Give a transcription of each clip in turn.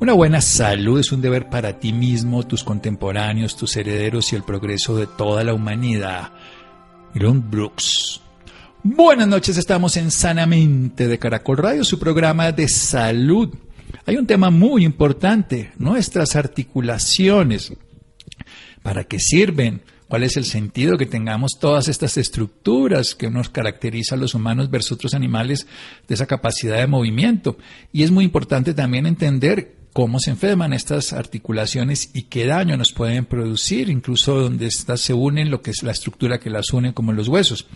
Una buena salud es un deber para ti mismo, tus contemporáneos, tus herederos y el progreso de toda la humanidad. Grun Brooks. Buenas noches, estamos en Sanamente de Caracol Radio, su programa de salud. Hay un tema muy importante, nuestras articulaciones. ¿Para qué sirven? ¿Cuál es el sentido que tengamos todas estas estructuras que nos caracteriza a los humanos versus otros animales de esa capacidad de movimiento? Y es muy importante también entender cómo se enferman estas articulaciones y qué daño nos pueden producir, incluso donde estas se unen, lo que es la estructura que las une como los huesos.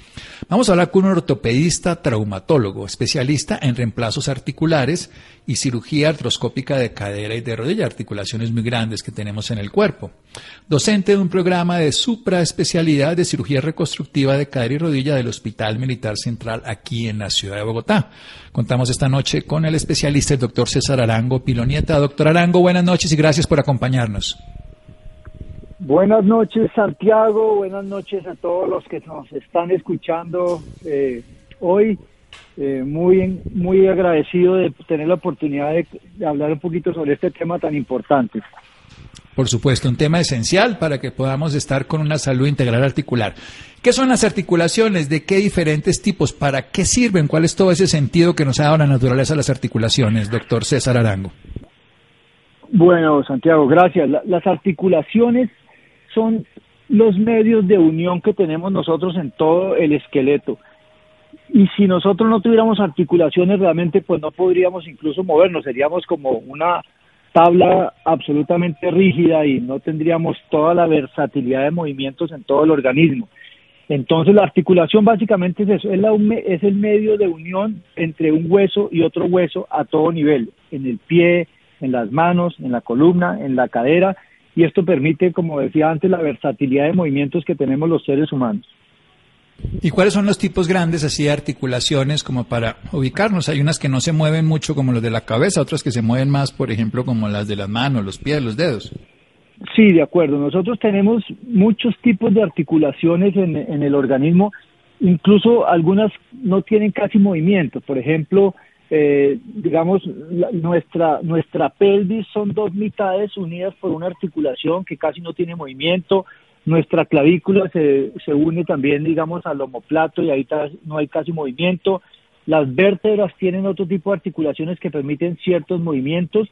Vamos a hablar con un ortopedista traumatólogo, especialista en reemplazos articulares y cirugía artroscópica de cadera y de rodilla, articulaciones muy grandes que tenemos en el cuerpo. Docente de un programa de supraespecialidad de cirugía reconstructiva de cadera y rodilla del Hospital Militar Central aquí en la ciudad de Bogotá. Contamos esta noche con el especialista, el doctor César Arango Pilonieta. Doctor Arango, buenas noches y gracias por acompañarnos. Buenas noches, Santiago. Buenas noches a todos los que nos están escuchando eh, hoy. Eh, muy, muy agradecido de tener la oportunidad de, hablar un poquito sobre este tema tan importante. Por supuesto, un tema esencial para que podamos estar con una salud integral articular. ¿Qué son las articulaciones? ¿De qué diferentes tipos? ¿Para qué sirven? ¿Cuál es todo ese sentido que nos ha dado la naturaleza de las articulaciones, doctor César Arango? Bueno, Santiago, gracias. las articulaciones son los medios de unión que tenemos nosotros en todo el esqueleto. Y si nosotros no tuviéramos articulaciones, realmente pues no podríamos incluso movernos, seríamos como una tabla absolutamente rígida y no tendríamos toda la versatilidad de movimientos en todo el organismo. Entonces la articulación básicamente es eso, es, la, es el medio de unión entre un hueso y otro hueso a todo nivel, en el pie, en las manos, en la columna, en la cadera, y esto permite, como decía antes, la versatilidad de movimientos que tenemos los seres humanos. ¿Y cuáles son los tipos grandes así de articulaciones como para ubicarnos? Hay unas que no se mueven mucho como los de la cabeza, otras que se mueven más, por ejemplo, como las de las manos, los pies, los dedos. Sí, de acuerdo. Nosotros tenemos muchos tipos de articulaciones en, el organismo, incluso algunas no tienen casi movimiento. Por ejemplo, eh, digamos, nuestra, nuestra pelvis son dos mitades unidas por una articulación que casi no tiene movimiento nuestra clavícula se, se une también, digamos, al omoplato y ahí no hay casi movimiento. Las vértebras tienen otro tipo de articulaciones que permiten ciertos movimientos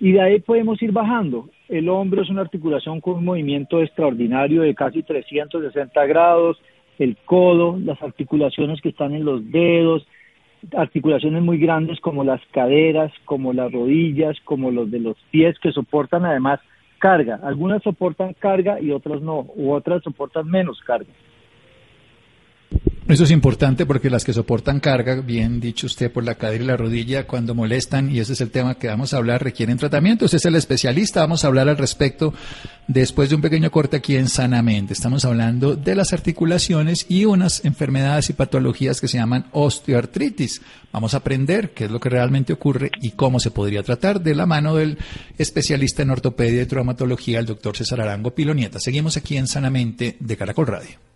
y de ahí podemos ir bajando. El hombro es una articulación con un movimiento extraordinario de casi 360 grados, el codo, las articulaciones que están en los dedos, articulaciones muy grandes como las caderas, como las rodillas, como los de los pies que soportan además carga. Algunas soportan carga y otras no, u otras soportan menos carga. Eso es importante porque las que soportan carga, bien dicho usted, por la cadera y la rodilla, cuando molestan, y ese es el tema que vamos a hablar, requieren tratamiento. Usted es el especialista, vamos a hablar al respecto después de un pequeño corte aquí en Sanamente. Estamos hablando de las articulaciones y unas enfermedades y patologías que se llaman osteoartritis. Vamos a aprender qué es lo que realmente ocurre y cómo se podría tratar de la mano del especialista en ortopedia y traumatología, el doctor César Arango Pilonieta. Seguimos aquí en Sanamente de Caracol Radio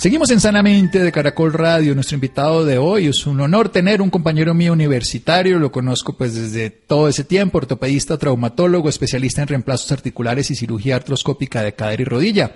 Seguimos en Sanamente de Caracol Radio. Nuestro invitado de hoy es un honor tener un compañero mío universitario. Lo conozco pues desde todo ese tiempo. Ortopedista, traumatólogo, especialista en reemplazos articulares y cirugía artroscópica de cadera y rodilla.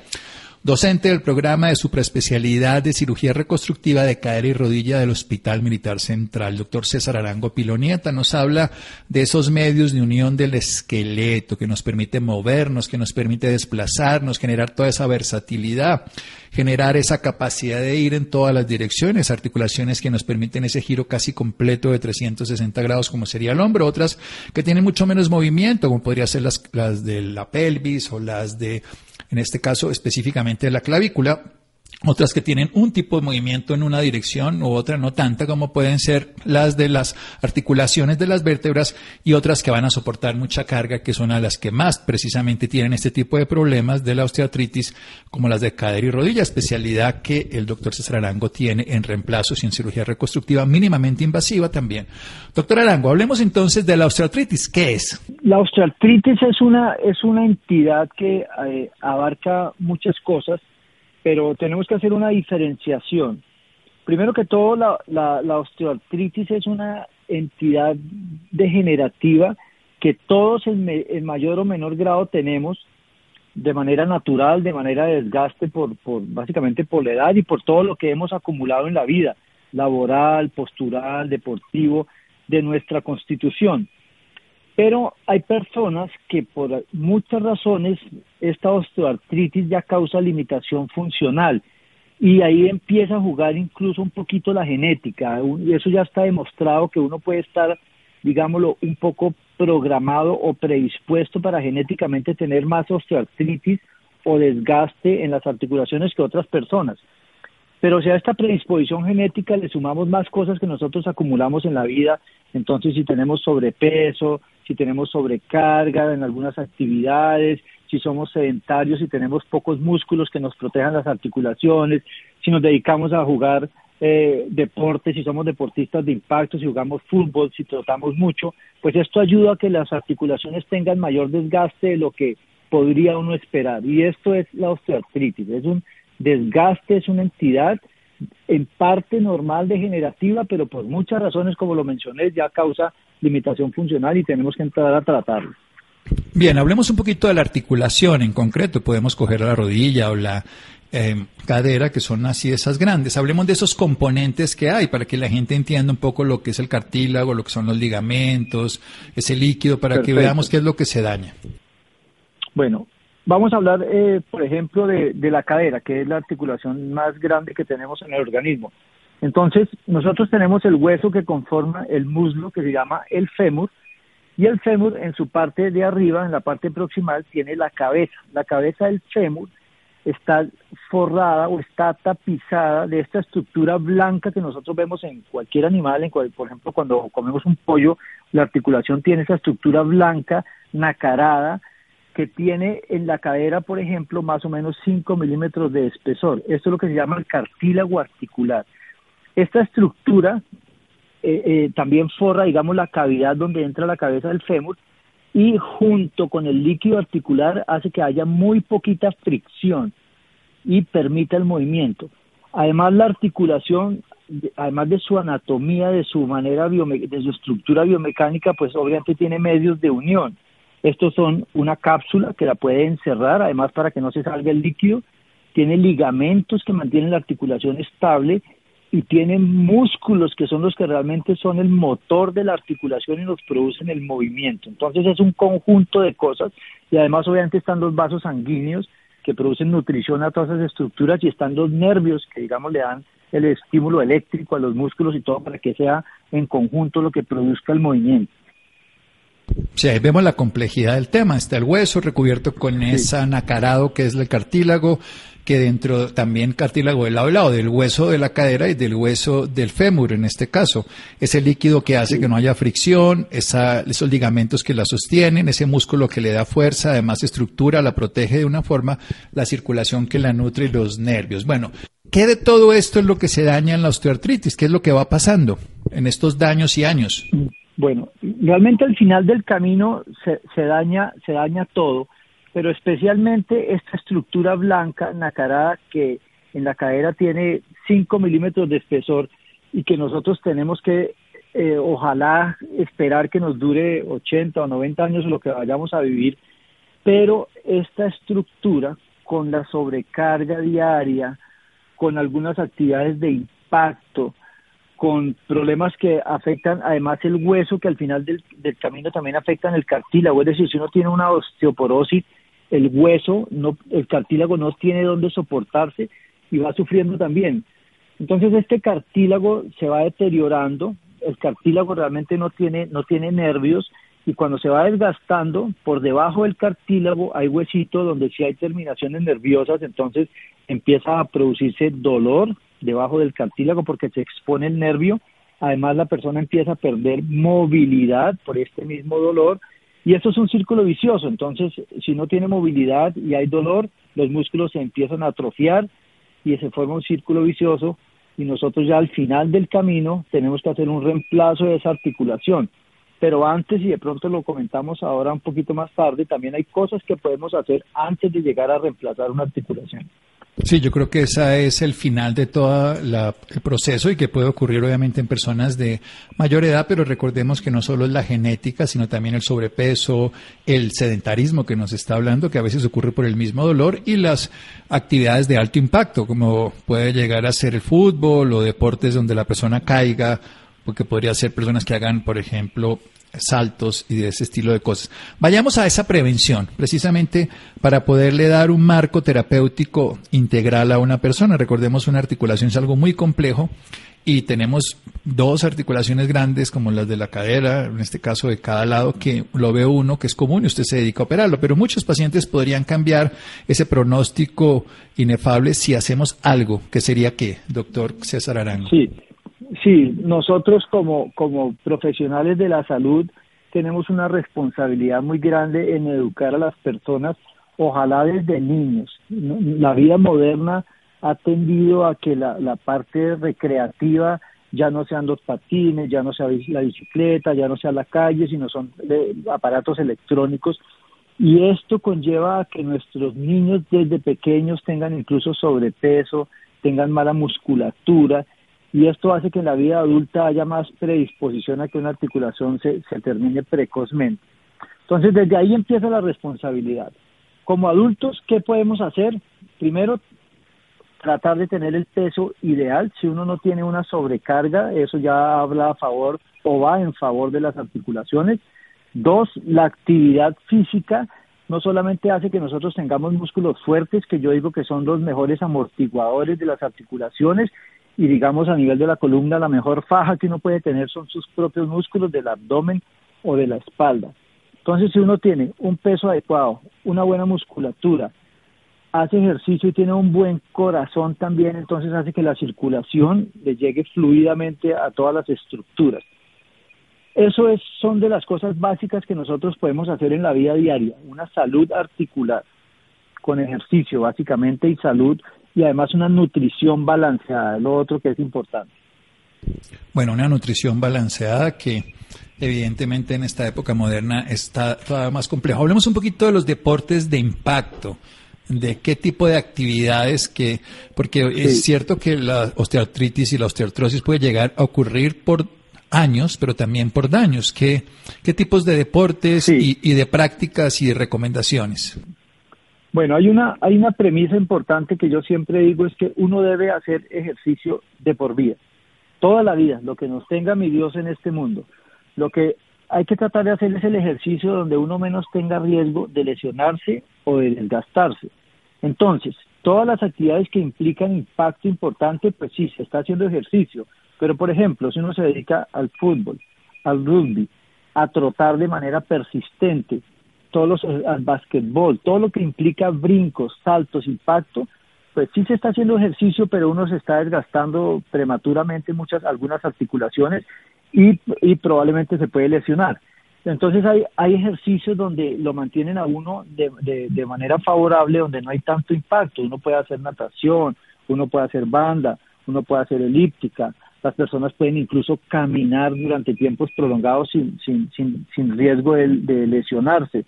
Docente del programa de supraespecialidad de cirugía reconstructiva de cadera y rodilla del Hospital Militar Central. Doctor César Arango Pilonieta nos habla de esos medios de unión del esqueleto que nos permite movernos, que nos permite desplazarnos, generar toda esa versatilidad generar esa capacidad de ir en todas las direcciones, articulaciones que nos permiten ese giro casi completo de 360 grados como sería el hombro, otras que tienen mucho menos movimiento, como podría ser las, las de la pelvis o las de, en este caso específicamente de la clavícula otras que tienen un tipo de movimiento en una dirección u otra no tanta como pueden ser las de las articulaciones de las vértebras y otras que van a soportar mucha carga que son a las que más precisamente tienen este tipo de problemas de la osteoartritis como las de cadera y rodilla, especialidad que el doctor César Arango tiene en reemplazos y en cirugía reconstructiva mínimamente invasiva también. Doctor Arango, hablemos entonces de la osteoartritis. ¿Qué es? La osteoartritis es una, es una entidad que eh, abarca muchas cosas pero tenemos que hacer una diferenciación. Primero que todo, la, la, osteoartritis es una entidad degenerativa que todos en, mayor o menor grado tenemos de manera natural, de manera de desgaste, por, básicamente por la edad y por todo lo que hemos acumulado en la vida, laboral, postural, deportivo, de nuestra constitución. Pero hay personas que por muchas razones esta osteoartritis ya causa limitación funcional y ahí empieza a jugar incluso un poquito la genética. Y eso ya está demostrado que uno puede estar, digámoslo, un poco programado o predispuesto para genéticamente tener más osteoartritis o desgaste en las articulaciones que otras personas. Pero si a esta predisposición genética le sumamos más cosas que nosotros acumulamos en la vida, entonces si tenemos sobrepeso, si tenemos sobrecarga en algunas actividades, si somos sedentarios, si tenemos pocos músculos que nos protejan las articulaciones, si nos dedicamos a jugar eh, deportes, si somos deportistas de impacto, si jugamos fútbol, si trotamos mucho, pues esto ayuda a que las articulaciones tengan mayor desgaste de lo que podría uno esperar. Y esto es la osteoartritis, es un desgaste, es una entidad en parte normal degenerativa, pero por muchas razones, como lo mencioné, ya causa limitación funcional y tenemos que entrar a tratarlo. Bien, hablemos un poquito de la articulación en concreto. Podemos coger la rodilla o la eh, cadera, que son así esas grandes. Hablemos de esos componentes que hay para que la gente entienda un poco lo que es el cartílago, lo que son los ligamentos, ese líquido, para que veamos qué es lo que se daña. Bueno, Vamos a hablar, eh, por ejemplo, de, la cadera, que es la articulación más grande que tenemos en el organismo. Entonces, nosotros tenemos el hueso que conforma el muslo, que se llama el fémur, y el fémur en su parte de arriba, en la parte proximal, tiene la cabeza. La cabeza del fémur está forrada o está tapizada de esta estructura blanca que nosotros vemos en cualquier animal, en por ejemplo, cuando comemos un pollo, la articulación tiene esa estructura blanca, nacarada, que tiene en la cadera, por ejemplo, más o menos 5 milímetros de espesor. Esto es lo que se llama el cartílago articular. Esta estructura eh, eh, también forra, digamos, la cavidad donde entra la cabeza del fémur y junto con el líquido articular hace que haya muy poquita fricción y permita el movimiento. Además, la articulación, además de su anatomía, de su manera, de su estructura biomecánica, pues obviamente tiene medios de unión. Estos son una cápsula que la puede encerrar, además para que no se salga el líquido, tiene ligamentos que mantienen la articulación estable y tiene músculos que son los que realmente son el motor de la articulación y nos producen el movimiento. Entonces es un conjunto de cosas y además obviamente están los vasos sanguíneos que producen nutrición a todas esas estructuras y están los nervios que digamos le dan el estímulo eléctrico a los músculos y todo para que sea en conjunto lo que produzca el movimiento. Sí, ahí vemos la complejidad del tema. Está el hueso recubierto con ese nacarado que es el cartílago, que dentro también cartílago del lado lado, del hueso de la cadera y del hueso del fémur en este caso. Ese líquido que hace que no haya fricción, esa, esos ligamentos que la sostienen, ese músculo que le da fuerza, además estructura, la protege de una forma, la circulación que la nutre y los nervios. Bueno, ¿qué de todo esto es lo que se daña en la osteoartritis? ¿Qué es lo que va pasando en estos daños y años? Bueno, realmente al final del camino se, se, daña, se daña todo, pero especialmente esta estructura blanca nacarada que en la cadera tiene 5 milímetros de espesor y que nosotros tenemos que, eh, ojalá, esperar que nos dure 80 o 90 años lo que vayamos a vivir, pero esta estructura con la sobrecarga diaria, con algunas actividades de impacto, con problemas que afectan además el hueso, que al final del, camino también afectan el cartílago. Es decir, si uno tiene una osteoporosis, el hueso, no, el cartílago no tiene dónde soportarse y va sufriendo también. Entonces este cartílago se va deteriorando, el cartílago realmente no tiene, no tiene nervios y cuando se va desgastando, por debajo del cartílago hay huesito donde sí hay terminaciones nerviosas, entonces empieza a producirse dolor debajo del cartílago porque se expone el nervio, además la persona empieza a perder movilidad por este mismo dolor. Y esto es un círculo vicioso, entonces si no tiene movilidad y hay dolor, los músculos se empiezan a atrofiar y se forma un círculo vicioso. Y nosotros ya al final del camino tenemos que hacer un reemplazo de esa articulación. Pero antes, y de pronto lo comentamos ahora un poquito más tarde, también hay cosas que podemos hacer antes de llegar a reemplazar una articulación. Sí, yo creo que ese es el final de todo el proceso y que puede ocurrir obviamente en personas de mayor edad, pero recordemos que no solo es la genética, sino también el sobrepeso, el sedentarismo que nos está hablando, que a veces ocurre por el mismo dolor, y las actividades de alto impacto, como puede llegar a ser el fútbol o deportes donde la persona caiga porque podría ser personas que hagan, por ejemplo, saltos y de ese estilo de cosas. Vayamos a esa prevención, precisamente para poderle dar un marco terapéutico integral a una persona. Recordemos, una articulación es algo muy complejo y tenemos dos articulaciones grandes como las de la cadera, en este caso de cada lado, que lo ve uno que es común y usted se dedica a operarlo, pero muchos pacientes podrían cambiar ese pronóstico inefable si hacemos algo, que sería qué, doctor César Arango. Sí, Sí, nosotros como, como profesionales de la salud tenemos una responsabilidad muy grande en educar a las personas, ojalá desde niños. La vida moderna ha tendido a que la, la parte recreativa ya no sean los patines, ya no sea la bicicleta, ya no sea la calle, sino son aparatos electrónicos. Y esto conlleva a que nuestros niños desde pequeños tengan incluso sobrepeso, tengan mala musculatura y esto hace que en la vida adulta haya más predisposición a que una articulación se, termine precozmente. Entonces, desde ahí empieza la responsabilidad. Como adultos, ¿qué podemos hacer? Primero, tratar de tener el peso ideal. Si uno no tiene una sobrecarga, eso ya habla a favor o va en favor de las articulaciones. Dos, la actividad física no solamente hace que nosotros tengamos músculos fuertes, que yo digo que son los mejores amortiguadores de las articulaciones, y digamos a nivel de la columna la mejor faja que uno puede tener son sus propios músculos del abdomen o de la espalda. Entonces si uno tiene un peso adecuado, una buena musculatura, hace ejercicio y tiene un buen corazón también, entonces hace que la circulación le llegue fluidamente a todas las estructuras. Eso es, son de las cosas básicas que nosotros podemos hacer en la vida diaria, una salud articular con ejercicio básicamente y salud y además una nutrición balanceada, lo otro que es importante. Bueno, una nutrición balanceada que evidentemente en esta época moderna está todavía más complejo. Hablemos un poquito de los deportes de impacto, de qué tipo de actividades que, porque es cierto que la osteoartritis y la osteoartrosis puede llegar a ocurrir por años, pero también por daños. ¿Qué, qué tipos de deportes y, y de prácticas y de recomendaciones? Bueno, hay una, hay una premisa importante que yo siempre digo es que uno debe hacer ejercicio de por vida, toda la vida, lo que nos tenga mi Dios en este mundo. Lo que hay que tratar de hacer es el ejercicio donde uno menos tenga riesgo de lesionarse o de desgastarse. Entonces, todas las actividades que implican impacto importante, pues sí, se está haciendo ejercicio. Pero, por ejemplo, si uno se dedica al fútbol, al rugby, a trotar de manera persistente, todos los, eh, al básquetbol, todo lo que implica brincos, saltos, impacto, pues sí se está haciendo ejercicio, pero uno se está desgastando prematuramente muchas, algunas articulaciones y, probablemente se puede lesionar. Entonces hay, hay ejercicios donde lo mantienen a uno de, de, manera favorable, donde no hay tanto impacto. Uno puede hacer natación, uno puede hacer banda, uno puede hacer elíptica, las personas pueden incluso caminar durante tiempos prolongados sin, sin, sin, sin riesgo de lesionarse.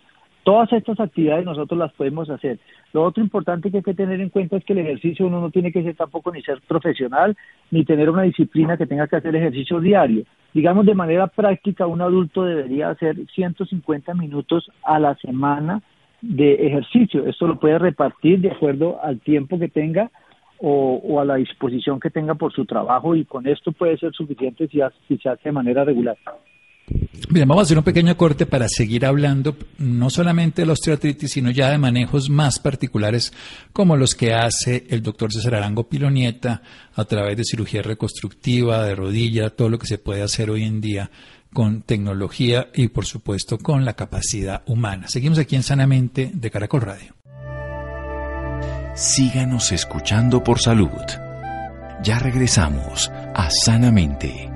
Todas estas actividades nosotros las podemos hacer. Lo otro importante que hay que tener en cuenta es que el ejercicio uno no tiene que ser tampoco ni ser profesional, ni tener una disciplina que tenga que hacer ejercicio diario. Digamos, de manera práctica, un adulto debería hacer 150 minutos a la semana de ejercicio. Esto lo puede repartir de acuerdo al tiempo que tenga o, a la disposición que tenga por su trabajo y con esto puede ser suficiente si, si se hace de manera regular. Bien, vamos a hacer un pequeño corte para seguir hablando no solamente de la osteoartritis, sino ya de manejos más particulares como los que hace el doctor César Arango Pilonieta a través de cirugía reconstructiva, de rodilla, todo lo que se puede hacer hoy en día con tecnología y por supuesto con la capacidad humana. Seguimos aquí en Sanamente de Caracol Radio. Síganos escuchando por salud. Ya regresamos a Sanamente.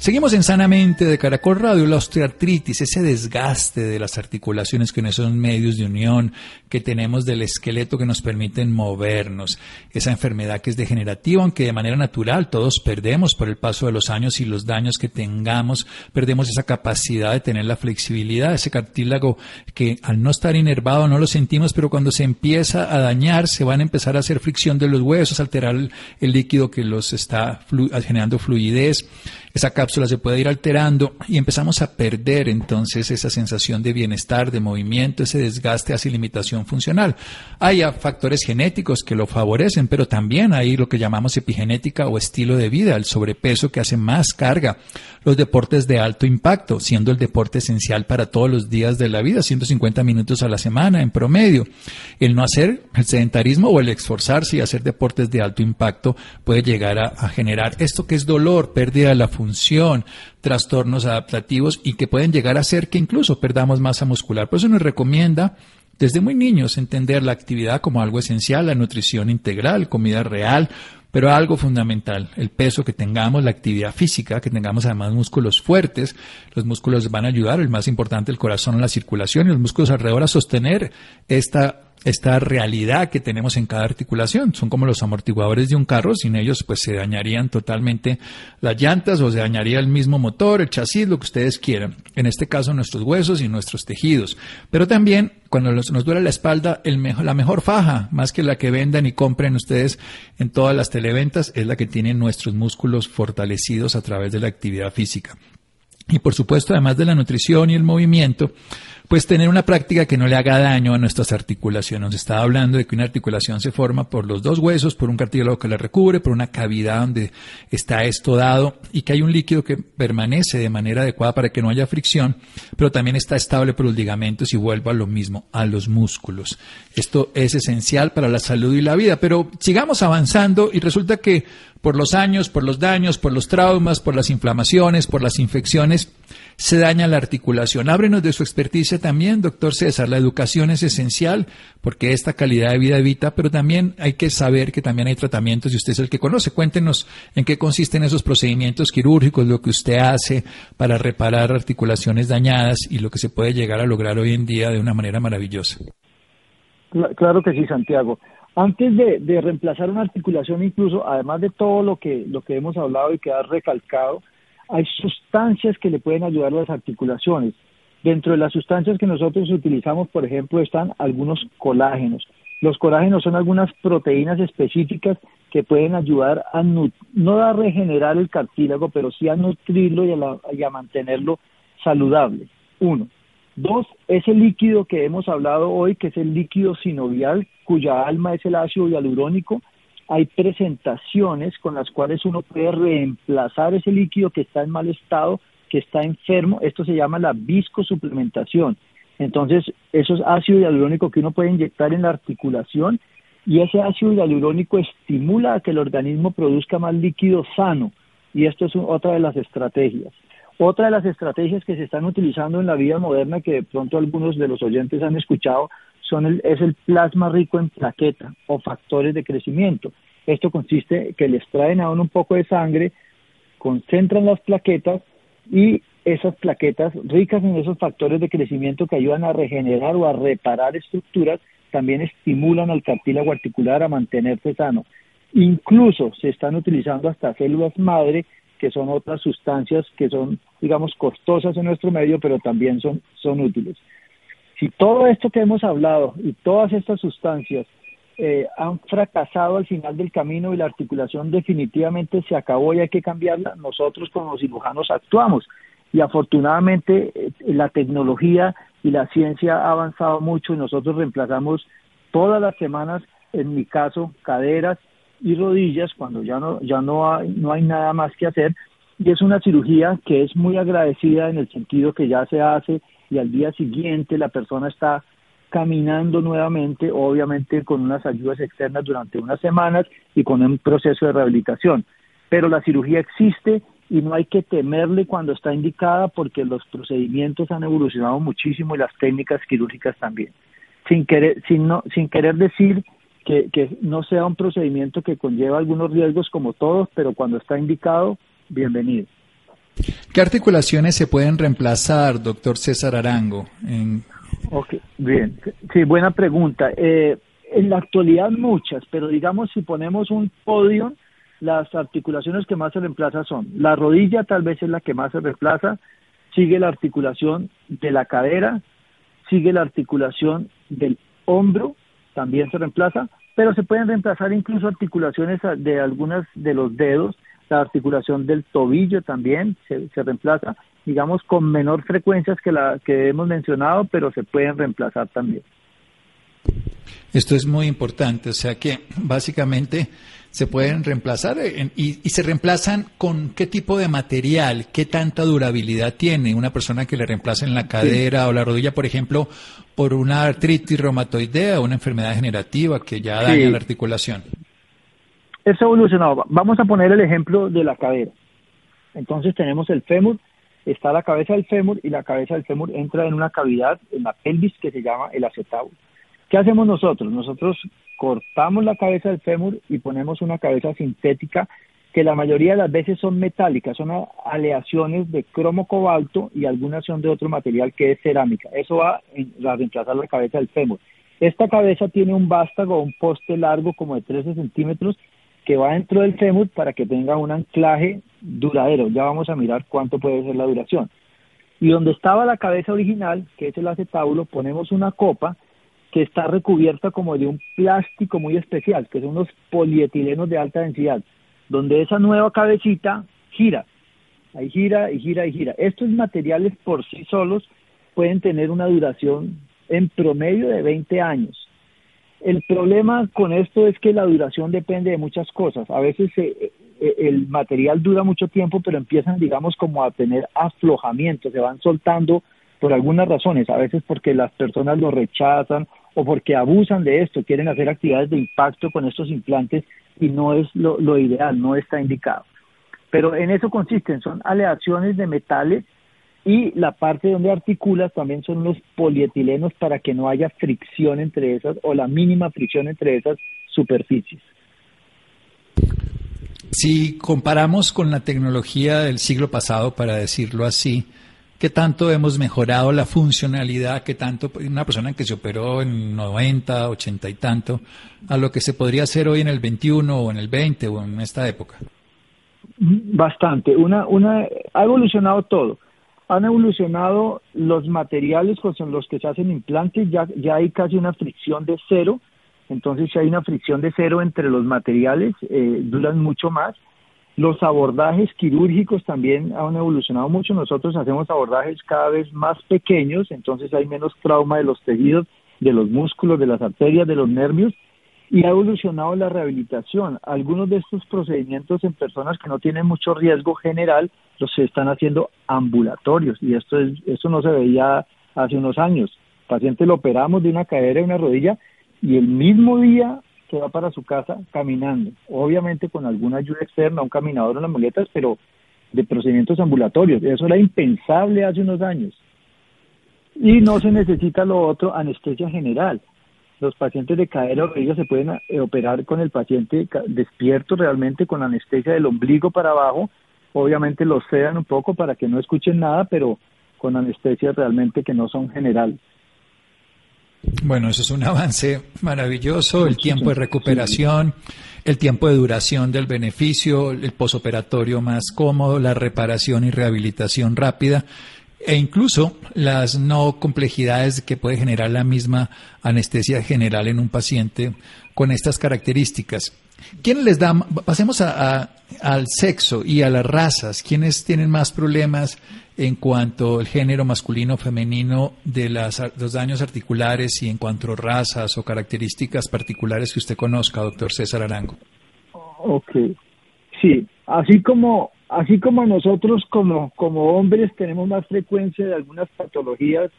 Seguimos en Sanamente de Caracol Radio, la osteoartritis, ese desgaste de las articulaciones no son medios de unión que tenemos del esqueleto que nos permiten movernos, esa enfermedad que es degenerativa, aunque de manera natural todos perdemos por el paso de los años y los daños que tengamos, perdemos esa capacidad de tener la flexibilidad, ese cartílago que al no estar inervado no lo sentimos, pero cuando se empieza a dañar se van a empezar a hacer fricción de los huesos, alterar el, líquido que los está generando fluidez esa cápsula se puede ir alterando y empezamos a perder entonces esa sensación de bienestar, de movimiento, ese desgaste hacia limitación funcional. Hay factores genéticos que lo favorecen, pero también hay lo que llamamos epigenética o estilo de vida, el sobrepeso que hace más carga, los deportes de alto impacto, siendo el deporte esencial para todos los días de la vida, 150 minutos a la semana en promedio. El no hacer el sedentarismo o el esforzarse y hacer deportes de alto impacto puede llegar a, a generar esto que es dolor, pérdida de la función, trastornos adaptativos y que pueden llegar a ser que incluso perdamos masa muscular. Por eso nos recomienda desde muy niños entender la actividad como algo esencial, la nutrición integral, comida real, pero algo fundamental, el peso que tengamos, la actividad física, que tengamos además músculos fuertes, los músculos van a ayudar, el más importante, el corazón, la circulación y los músculos alrededor a sostener esta esta realidad que tenemos en cada articulación. Son como los amortiguadores de un carro, sin ellos pues se dañarían totalmente las llantas o se dañaría el mismo motor, el chasis, lo que ustedes quieran. En este caso nuestros huesos y nuestros tejidos. Pero también cuando nos, duele la espalda, la mejor faja, más que la que vendan y compren ustedes en todas las televentas, es la que tienen nuestros músculos fortalecidos a través de la actividad física. Y por supuesto, además de la nutrición y el movimiento, pues tener una práctica que no le haga daño a nuestras articulaciones. Nos estaba hablando de que una articulación se forma por los dos huesos, por un cartílago que la recubre, por una cavidad donde está esto dado y que hay un líquido que permanece de manera adecuada para que no haya fricción, pero también está estable por los ligamentos y vuelvo a lo mismo, a los músculos. Esto es esencial para la salud y la vida, pero sigamos avanzando y resulta que por los años, por los daños, por los traumas, por las inflamaciones, por las infecciones, se daña la articulación. Ábrenos de su experticia también, doctor César. La educación es esencial porque esta calidad de vida evita, pero también hay que saber que también hay tratamientos y usted es el que conoce. Cuéntenos en qué consisten esos procedimientos quirúrgicos, lo que usted hace para reparar articulaciones dañadas y lo que se puede llegar a lograr hoy en día de una manera maravillosa. Claro que sí, Santiago. Antes de, reemplazar una articulación, incluso, además de todo lo que, lo que hemos hablado y que ha recalcado, hay sustancias que le pueden ayudar a las articulaciones. Dentro de las sustancias que nosotros utilizamos, por ejemplo, están algunos colágenos. Los colágenos son algunas proteínas específicas que pueden ayudar a no a regenerar el cartílago, pero sí a nutrirlo y a, mantenerlo saludable. Uno. Dos, ese líquido que hemos hablado hoy, que es el líquido sinovial, cuya alma es el ácido hialurónico, hay presentaciones con las cuales uno puede reemplazar ese líquido que está en mal estado, que está enfermo. Esto se llama la viscosuplementación. Entonces, eso es ácido hialurónico que uno puede inyectar en la articulación y ese ácido hialurónico estimula a que el organismo produzca más líquido sano y esto es otra de las estrategias. Otra de las estrategias que se están utilizando en la vida moderna que de pronto algunos de los oyentes han escuchado es el plasma rico en plaqueta o factores de crecimiento. Esto consiste que les traen a un poco de sangre, concentran las plaquetas y esas plaquetas ricas en esos factores de crecimiento que ayudan a regenerar o a reparar estructuras también estimulan al cartílago articular a mantenerse sano. Incluso se están utilizando hasta células madre, que son otras sustancias que son, digamos, costosas en nuestro medio, pero también son, son útiles. Si todo esto que hemos hablado y todas estas sustancias eh, han fracasado al final del camino y la articulación definitivamente se acabó y hay que cambiarla, nosotros como cirujanos actuamos. Y afortunadamente eh, la tecnología y la ciencia ha avanzado mucho y nosotros reemplazamos todas las semanas, en mi caso, caderas y rodillas cuando ya no, ya no no hay nada más que hacer. Y es una cirugía que es muy agradecida en el sentido que ya se hace y al día siguiente la persona está caminando nuevamente, obviamente con unas ayudas externas durante unas semanas y con un proceso de rehabilitación. Pero la cirugía existe y no hay que temerle cuando está indicada porque los procedimientos han evolucionado muchísimo y las técnicas quirúrgicas también. Sin querer, sin no, sin querer decir que, que no sea un procedimiento que conlleva algunos riesgos como todos, pero cuando está indicado, bienvenido. ¿Qué articulaciones se pueden reemplazar, doctor César Arango? En... Ok, bien. Sí, buena pregunta. Eh, en la actualidad muchas, pero digamos si ponemos un podio, las articulaciones que más se reemplazan son la rodilla, tal vez es la que más se reemplaza, sigue la articulación de la cadera, sigue la articulación del hombro, también se reemplaza, pero se pueden reemplazar incluso articulaciones de algunas de los dedos, la articulación del tobillo también se, se reemplaza, digamos, con menor frecuencias que la que hemos mencionado, pero se pueden reemplazar también. Esto es muy importante, o sea que básicamente se pueden reemplazar y, se reemplazan con qué tipo de material, qué tanta durabilidad tiene una persona que le reemplaza en la cadera o la rodilla, por ejemplo, por una artritis reumatoidea o una enfermedad degenerativa que ya daña la articulación. Es evolucionado. Vamos a poner el ejemplo de la cadera. Entonces tenemos el fémur, está la cabeza del fémur y la cabeza del fémur entra en una cavidad en la pelvis que se llama el acetábulo. ¿Qué hacemos nosotros? Nosotros cortamos la cabeza del fémur y ponemos una cabeza sintética que la mayoría de las veces son metálicas, son aleaciones de cromo cobalto y algunas son de otro material que es cerámica. Eso va a reemplazar la cabeza del fémur. Esta cabeza tiene un vástago un poste largo como de 13 centímetros que va dentro del fémur para que tenga un anclaje duradero. Ya vamos a mirar cuánto puede ser la duración. Y donde estaba la cabeza original, que es el acetábulo, ponemos una copa que está recubierta como de un plástico muy especial, que son unos polietilenos de alta densidad, donde esa nueva cabecita gira, ahí gira y gira y gira. Estos materiales por sí solos pueden tener una duración en promedio de 20 años. El problema con esto es que la duración depende de muchas cosas. A veces eh, eh, el material dura mucho tiempo, pero empiezan, digamos, como a tener aflojamiento, se van soltando por algunas razones, a veces porque las personas lo rechazan o porque abusan de esto, quieren hacer actividades de impacto con estos implantes y no es lo, ideal, no está indicado. Pero en eso consisten, son aleaciones de metales y la parte donde articulas también son los polietilenos para que no haya fricción entre esas o la mínima fricción entre esas superficies. Si comparamos con la tecnología del siglo pasado, para decirlo así, qué tanto hemos mejorado la funcionalidad, qué tanto una persona que se operó en 90, 80 y tanto, a lo que se podría hacer hoy en el 21 o en el 20 o en esta época. Bastante. Una, una, ha evolucionado todo. Han evolucionado los materiales con los que se hacen implantes, ya, ya hay casi una fricción de cero. Entonces, si hay una fricción de cero entre los materiales, eh, duran mucho más los abordajes quirúrgicos también han evolucionado mucho. Nosotros hacemos abordajes cada vez más pequeños, entonces hay menos trauma de los tejidos, de los músculos, de las arterias, de los nervios y ha evolucionado la rehabilitación. Algunos de estos procedimientos en personas que no tienen mucho riesgo general los se están haciendo ambulatorios y esto es esto no se veía hace unos años. paciente lo operamos de una cadera y una rodilla y el mismo día que va para su casa caminando, obviamente con alguna ayuda externa, un caminador en las muletas, pero de procedimientos ambulatorios. Eso era impensable hace unos años. Y no se necesita lo otro, anestesia general. Los pacientes de cadera o se pueden eh, operar con el paciente despierto realmente con anestesia del ombligo para abajo. Obviamente los sedan un poco para que no escuchen nada, pero con anestesia realmente que no son generales. Bueno, eso es un avance maravilloso, el tiempo de recuperación, el tiempo de duración del beneficio, el posoperatorio más cómodo, la reparación y rehabilitación rápida. E incluso las no complejidades que puede generar la misma anestesia general en un paciente con estas características. ¿Quiénes les dan? Pasemos al sexo y a las razas. ¿Quiénes tienen más problemas en cuanto al género masculino o femenino de las, los daños articulares y en cuanto a razas o características particulares que usted conozca, doctor César Arango? Ok, sí, así como así como nosotros como, como hombres tenemos más frecuencia de algunas patologías,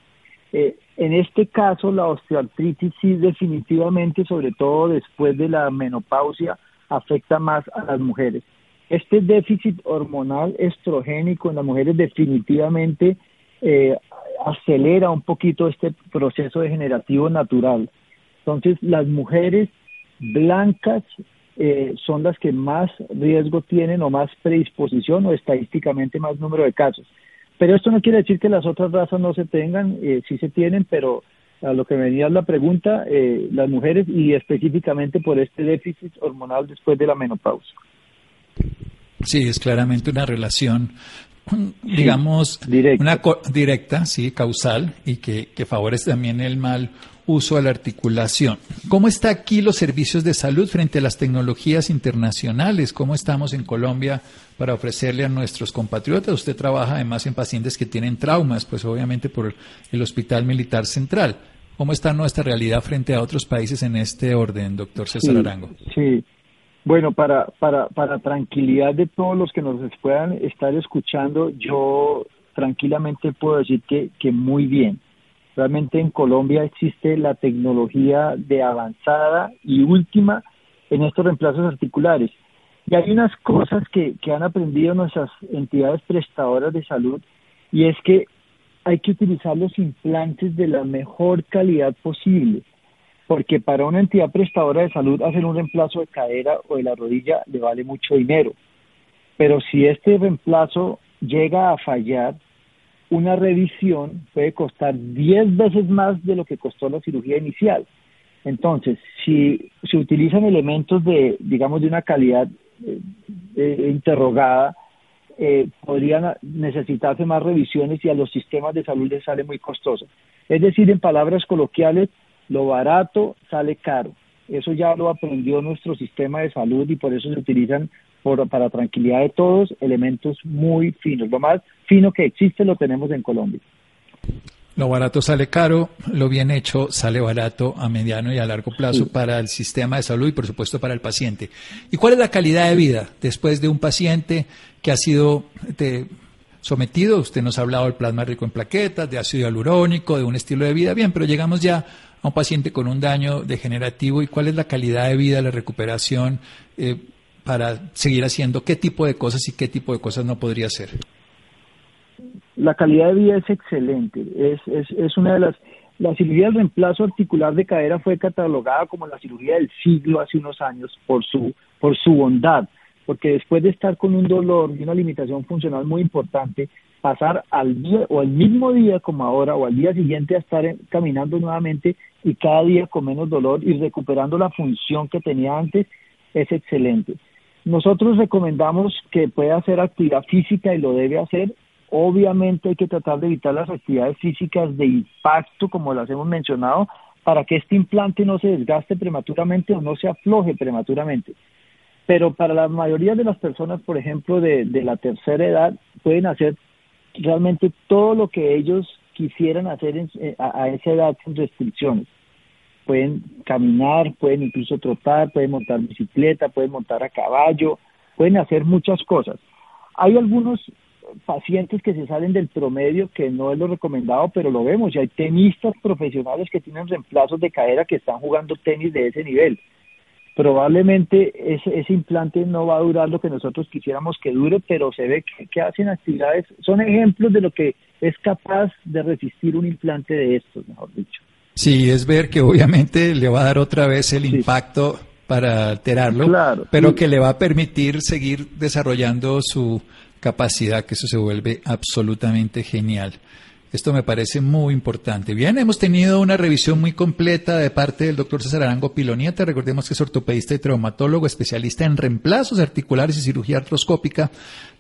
eh, en este caso la osteoartritis sí definitivamente, sobre todo después de la menopausia, afecta más a las mujeres. Este déficit hormonal estrogénico en las mujeres definitivamente eh, acelera un poquito este proceso degenerativo natural. Entonces, las mujeres blancas eh, son las que más riesgo tienen o más predisposición o estadísticamente más número de casos. Pero esto no quiere decir que las otras razas no se tengan, eh, sí se tienen, pero a lo que venía la pregunta, eh, las mujeres y específicamente por este déficit hormonal después de la menopausia. Sí, es claramente una relación, digamos, directa. una directa, sí, causal, y que, que favorece también el mal uso de la articulación. ¿Cómo está aquí los servicios de salud frente a las tecnologías internacionales? ¿Cómo estamos en Colombia para ofrecerle a nuestros compatriotas? Usted trabaja además en pacientes que tienen traumas, pues obviamente por el Hospital Militar Central. ¿Cómo está nuestra realidad frente a otros países en este orden, doctor César Arango? Sí, bueno, para, para, para tranquilidad de todos los que nos puedan estar escuchando, yo tranquilamente puedo decir que, que muy bien. Realmente en Colombia existe la tecnología de avanzada y última en estos reemplazos articulares. Y hay unas cosas que, que han aprendido nuestras entidades prestadoras de salud y es que hay que utilizar los implantes de la mejor calidad posible porque para una entidad prestadora de salud hacer un reemplazo de cadera o de la rodilla le vale mucho dinero. Pero si este reemplazo llega a fallar, una revisión puede costar 10 veces más de lo que costó la cirugía inicial. Entonces, si se utilizan elementos de, digamos, de una calidad eh, eh, interrogada, eh, podrían necesitarse más revisiones y a los sistemas de salud les sale muy costoso. Es decir, en palabras coloquiales, lo barato sale caro. Eso ya lo aprendió nuestro sistema de salud y por eso se utilizan por, para tranquilidad de todos elementos muy finos. Lo más fino que existe lo tenemos en Colombia. Lo barato sale caro, lo bien hecho sale barato a mediano y a largo plazo para el sistema de salud y por supuesto para el paciente. ¿Y cuál es la calidad de vida después de un paciente que ha sido sometido? Usted nos ha hablado del plasma rico en plaquetas, de ácido hialurónico, de un estilo de vida. Bien, pero llegamos ya a un paciente con un daño degenerativo y cuál es la calidad de vida, la recuperación eh, para seguir haciendo qué tipo de cosas y qué tipo de cosas no podría hacer. La calidad de vida es excelente, es, es, es una de las... La cirugía del reemplazo articular de cadera fue catalogada como la cirugía del siglo hace unos años por su, por su bondad, porque después de estar con un dolor y una limitación funcional muy importante, pasar al día o al mismo día como ahora o al día siguiente a estar caminando nuevamente y cada día con menos dolor y recuperando la función que tenía antes es excelente. Nosotros recomendamos que pueda hacer actividad física y lo debe hacer. Obviamente hay que tratar de evitar las actividades físicas de impacto, como las hemos mencionado, para que este implante no se desgaste prematuramente o no se afloje prematuramente. Pero para la mayoría de las personas, por ejemplo, de, la tercera edad, pueden hacer realmente todo lo que ellos quisieran hacer eh, a, esa edad sin restricciones. Pueden caminar, pueden incluso trotar, pueden montar bicicleta, pueden montar a caballo, pueden hacer muchas cosas. Hay algunos pacientes que se salen del promedio, que no es lo recomendado, pero lo vemos, y hay tenistas profesionales que tienen reemplazos de cadera que están jugando tenis de ese nivel probablemente ese, implante no va a durar lo que nosotros quisiéramos que dure, pero se ve que, hacen actividades, son ejemplos de lo que es capaz de resistir un implante de estos, mejor dicho. Sí, es ver que obviamente le va a dar otra vez el impacto para alterarlo, pero que le va a permitir seguir desarrollando su capacidad, que eso se vuelve absolutamente genial. Esto me parece muy importante. Bien, hemos tenido una revisión muy completa de parte del doctor César Arango Pilonieta. Recordemos que es ortopedista y traumatólogo, especialista en reemplazos articulares y cirugía artroscópica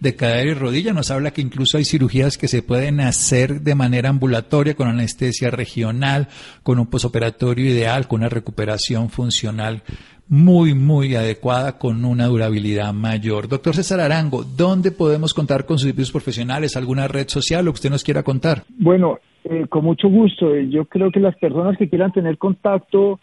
de cadera y rodilla. Nos habla que incluso hay cirugías que se pueden hacer de manera ambulatoria con anestesia regional, con un posoperatorio ideal, con una recuperación funcional muy, muy adecuada con una durabilidad mayor. Doctor César Arango, ¿dónde podemos contar con sus servicios profesionales? ¿Alguna red social o que usted nos quiera contar? Bueno, eh, con mucho gusto. Eh, yo creo que las personas que quieran tener contacto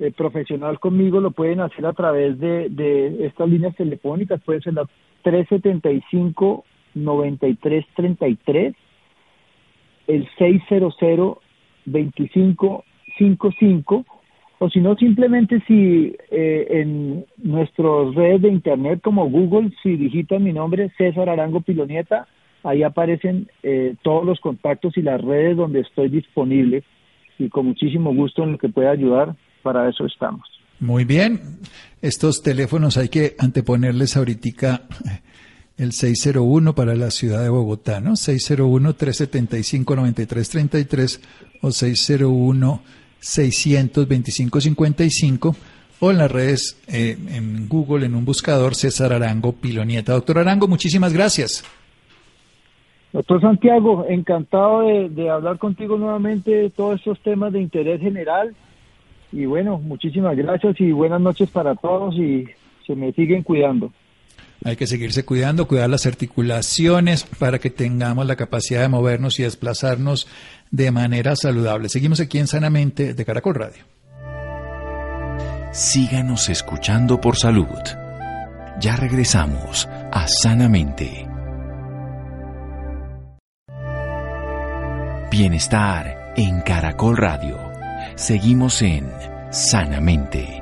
eh, profesional conmigo lo pueden hacer a través de, de estas líneas telefónicas. Puede ser la 375-9333, el 600-2555 o si no, simplemente si eh, en nuestras redes de internet como Google, si digitan mi nombre, César Arango Pilonieta, ahí aparecen eh, todos los contactos y las redes donde estoy disponible y con muchísimo gusto en lo que pueda ayudar, para eso estamos. Muy bien, estos teléfonos hay que anteponerles ahorita el 601 para la ciudad de Bogotá, ¿no? 601-375-9333 o 601 625-55 o en las redes, eh, en Google, en un buscador, César Arango Pilonieta. Doctor Arango, muchísimas gracias. Doctor Santiago, encantado de, hablar contigo nuevamente de todos estos temas de interés general. Y bueno, muchísimas gracias y buenas noches para todos y se me siguen cuidando. Hay que seguirse cuidando, cuidar las articulaciones para que tengamos la capacidad de movernos y desplazarnos de manera saludable. Seguimos aquí en Sanamente de Caracol Radio. Síganos escuchando por salud. Ya regresamos a Sanamente. Bienestar en Caracol Radio. Seguimos en Sanamente.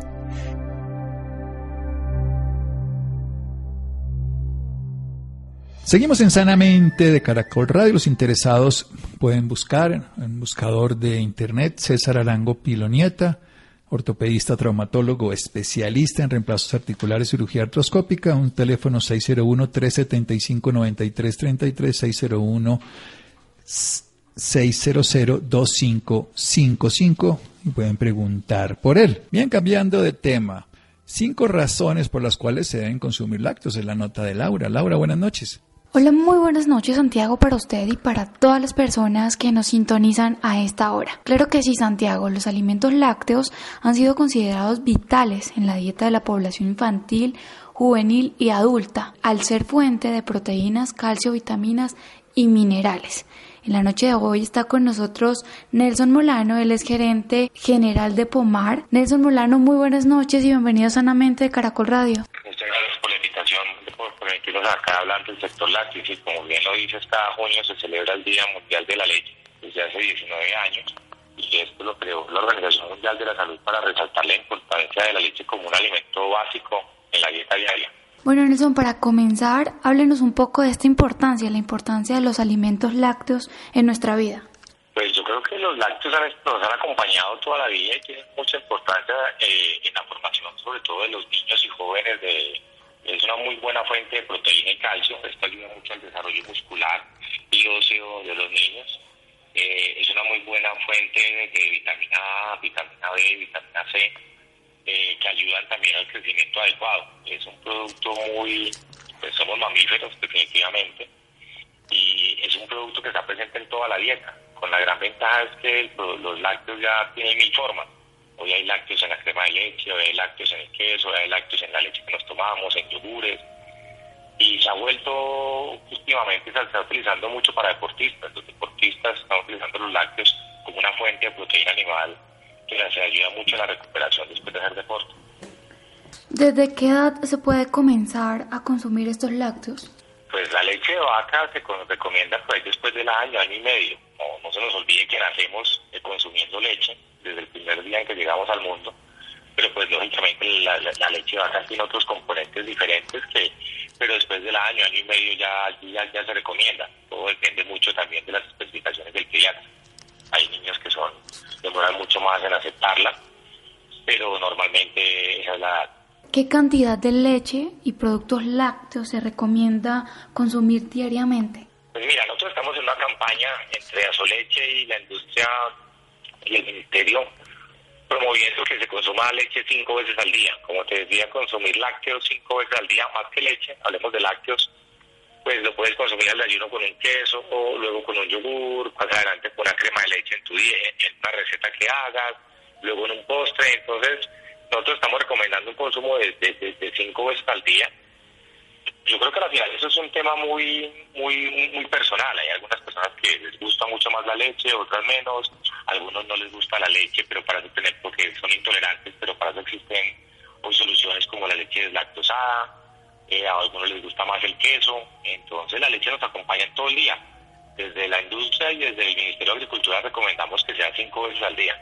Seguimos en Sanamente de Caracol Radio. Los interesados pueden buscar en buscador de internet César Arango Pilonieta, ortopedista, traumatólogo, especialista en reemplazos articulares y cirugía artroscópica, un teléfono 601-375-9333, 601-600-2555 y pueden preguntar por él. Bien, cambiando de tema. Cinco razones por las cuales se deben consumir lácteos en la nota de Laura. Laura, buenas noches. Hola, muy buenas noches Santiago para usted y para todas las personas que nos sintonizan a esta hora. Claro que sí Santiago, los alimentos lácteos han sido considerados vitales en la dieta de la población infantil, juvenil y adulta, al ser fuente de proteínas, calcio, vitaminas y minerales. En la noche de hoy está con nosotros Nelson Molano, él es gerente general de Pomar. Nelson Molano, muy buenas noches y bienvenido sanamente de Caracol Radio. Permitirnos acá hablando del sector lácteo. Y como bien lo dices, cada junio se celebra el Día Mundial de la Leche desde hace 19 años y esto lo creó la Organización Mundial de la Salud para resaltar la importancia de la leche como un alimento básico en la dieta diaria. Bueno, Nelson, para comenzar, háblenos un poco de esta importancia, la importancia de los alimentos lácteos en nuestra vida. Pues yo creo que los lácteos nos han acompañado toda la vida y tienen mucha importancia eh, en la formación, sobre todo de los niños y jóvenes de, es una muy buena fuente de proteína y calcio, esto ayuda mucho al desarrollo muscular y óseo de los niños. Eh, es una muy buena fuente de, vitamina A, vitamina B, vitamina C, eh, que ayudan también al crecimiento adecuado. Es un producto muy, pues somos mamíferos definitivamente, y es un producto que está presente en toda la dieta, con la gran ventaja es que los lácteos ya tienen mil formas Hoy hay lácteos en la crema de leche, hoy hay lácteos en el queso, hoy hay lácteos en la leche que nos tomamos, en yogures. Y se ha vuelto, últimamente se está utilizando mucho para deportistas. Los deportistas están utilizando los lácteos como una fuente de proteína animal que les ayuda mucho en la recuperación después de hacer deporte. ¿Desde qué edad se puede comenzar a consumir estos lácteos? Pues la leche de vaca se recomienda pues después del año, año y medio. No, no se nos olvide que nacemos eh, consumiendo leche desde el primer día en que llegamos al mundo, pero pues lógicamente la, leche de vaca tiene otros componentes diferentes que, pero después del año, año y medio ya, ya, se recomienda. Todo depende mucho también de las especificaciones del criado. Hay niños que son, demoran mucho más en aceptarla, pero normalmente esa es la edad. ¿Qué cantidad de leche y productos lácteos se recomienda consumir diariamente? Pues mira, nosotros estamos en una campaña entre Asoleche y la industria y el ministerio promoviendo que se consuma leche cinco veces al día. Como te decía, consumir lácteos cinco veces al día, más que leche, hablemos de lácteos, pues lo puedes consumir al ayuno con un queso, o luego con un yogur, más adelante con una crema de leche en tu día, en una receta que hagas, luego en un postre. Entonces, nosotros estamos recomendando un consumo de, de cinco veces al día yo creo que al final eso es un tema muy, muy, muy personal. Hay algunas personas que les gusta mucho más la leche, otras menos. algunos no les gusta la leche, pero para eso tener, porque son intolerantes, pero para eso existen hoy soluciones como la leche deslactosada. Eh, a algunos les gusta más el queso. Entonces la leche nos acompaña todo el día. Desde la industria y desde el Ministerio de Agricultura recomendamos que sea cinco veces al día.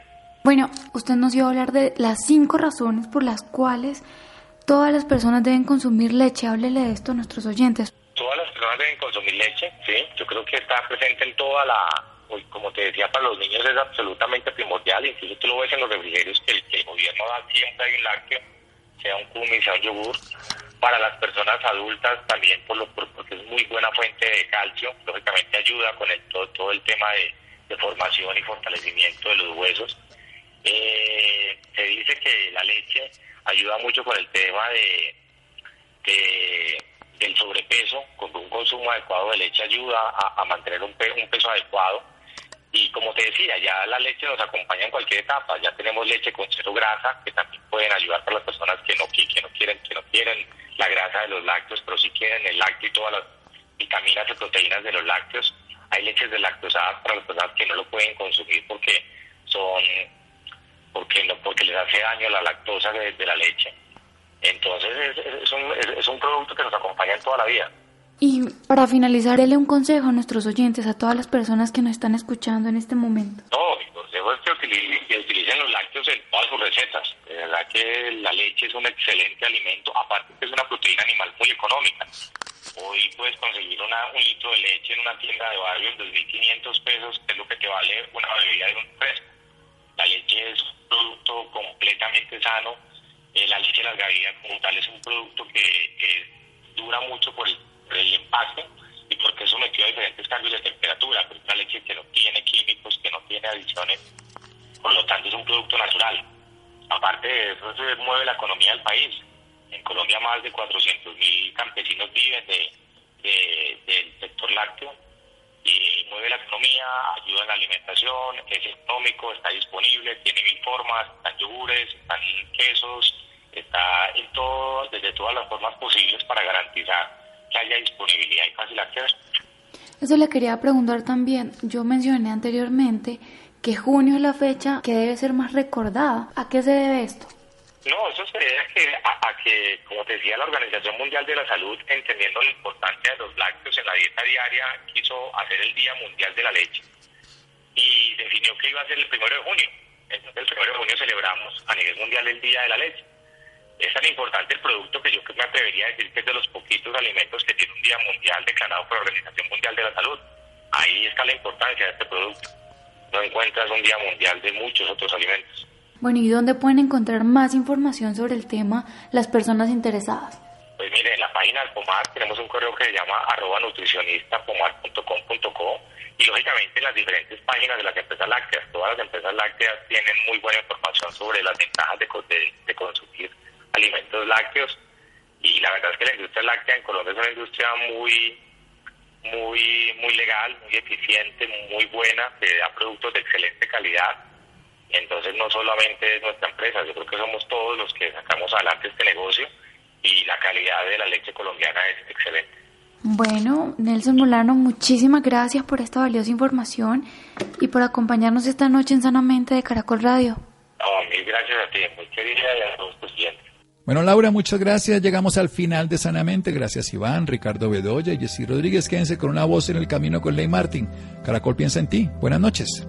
Bueno, usted nos iba a hablar de las cinco razones por las cuales Todas las personas deben consumir leche. Háblele de esto a nuestros oyentes. Todas las personas deben consumir leche, sí. Yo creo que está presente en toda la... Como te decía, para los niños es absolutamente primordial. Incluso tú lo ves en los refrigerios que el, gobierno da siempre hay un lácteo, sea un cumi, sea un yogur. Para las personas adultas también, por lo, porque es muy buena fuente de calcio. Lógicamente ayuda con el, todo, el tema de, formación y fortalecimiento de los huesos. Eh, se dice que la leche ayuda mucho con el tema de, del sobrepeso, con un consumo adecuado de leche ayuda a, mantener un, un peso adecuado. Y como te decía, ya la leche nos acompaña en cualquier etapa. Ya tenemos leche con cero grasa, que también pueden ayudar para las personas que no, que no quieren que no quieren la grasa de los lácteos, pero sí quieren el lácteo y todas las vitaminas y proteínas de los lácteos. Hay leches deslactosadas para las personas que no lo pueden consumir porque son porque, porque les hace daño la lactosa de, la leche. Entonces es, un, es, un producto que nos acompaña en toda la vida. Y para finalizar, déle un consejo a nuestros oyentes, a todas las personas que nos están escuchando en este momento. No, mi consejo es que utilicen, los lácteos en todas sus recetas. De verdad que la leche es un excelente alimento, aparte que es una proteína animal muy económica. Hoy puedes conseguir una, un litro de leche en una tienda de barrio en 2.500 pesos, que es lo que te vale una bebida de un fresco. La leche es un producto completamente sano. Eh, la leche de las gallinas como tal es un producto que dura mucho por el, empaque y porque es sometido a diferentes cambios de temperatura. es una leche que no tiene químicos, que no tiene adiciones. Por lo tanto, es un producto natural. Aparte de eso, se mueve la economía del país. En Colombia más de 400.000 campesinos viven de, del sector lácteo mueve la economía, ayuda en la alimentación, es económico, está disponible, tiene mil formas, están yogures, están quesos, está en todo, desde todas las formas posibles para garantizar que haya disponibilidad y fácil acceso. Eso le quería preguntar también. Yo mencioné anteriormente que junio es la fecha que debe ser más recordada. ¿A qué se debe esto? No, eso se debe a que, a, que, como te decía, la Organización Mundial de la Salud, entendiendo la importancia de los lácteos en la dieta diaria, quiso hacer el Día Mundial de la Leche y definió que iba a ser el primero de junio. Entonces, el primero de junio celebramos a nivel mundial el Día de la Leche. Es tan importante el producto que yo me atrevería a decir que es de los poquitos alimentos que tiene un Día Mundial declarado por la Organización Mundial de la Salud. Ahí está la importancia de este producto. No encuentras un Día Mundial de muchos otros alimentos. Bueno, ¿y dónde pueden encontrar más información sobre el tema las personas interesadas? Pues mire, en la página del POMAR tenemos un correo que se llama arroba nutricionistapomar.com.co y lógicamente en las diferentes páginas de las empresas lácteas. Todas las empresas lácteas tienen muy buena información sobre las ventajas de, de consumir alimentos lácteos y la verdad es que la industria láctea en Colombia es una industria muy muy muy legal, muy eficiente, muy buena, que da productos de excelente calidad entonces no solamente es nuestra empresa, yo creo que somos todos los que sacamos adelante este negocio y la calidad de la leche colombiana es excelente. Bueno, Nelson Molano, muchísimas gracias por esta valiosa información y por acompañarnos esta noche en Sanamente de Caracol Radio. mil gracias a ti, muy querida y a todos tus clientes. Bueno, Laura, muchas gracias. Llegamos al final de Sanamente. Gracias, Iván, Ricardo Bedoya y Jessy Rodríguez. Quédense con una voz en el camino con Ley Martin. Caracol piensa en ti. Buenas noches.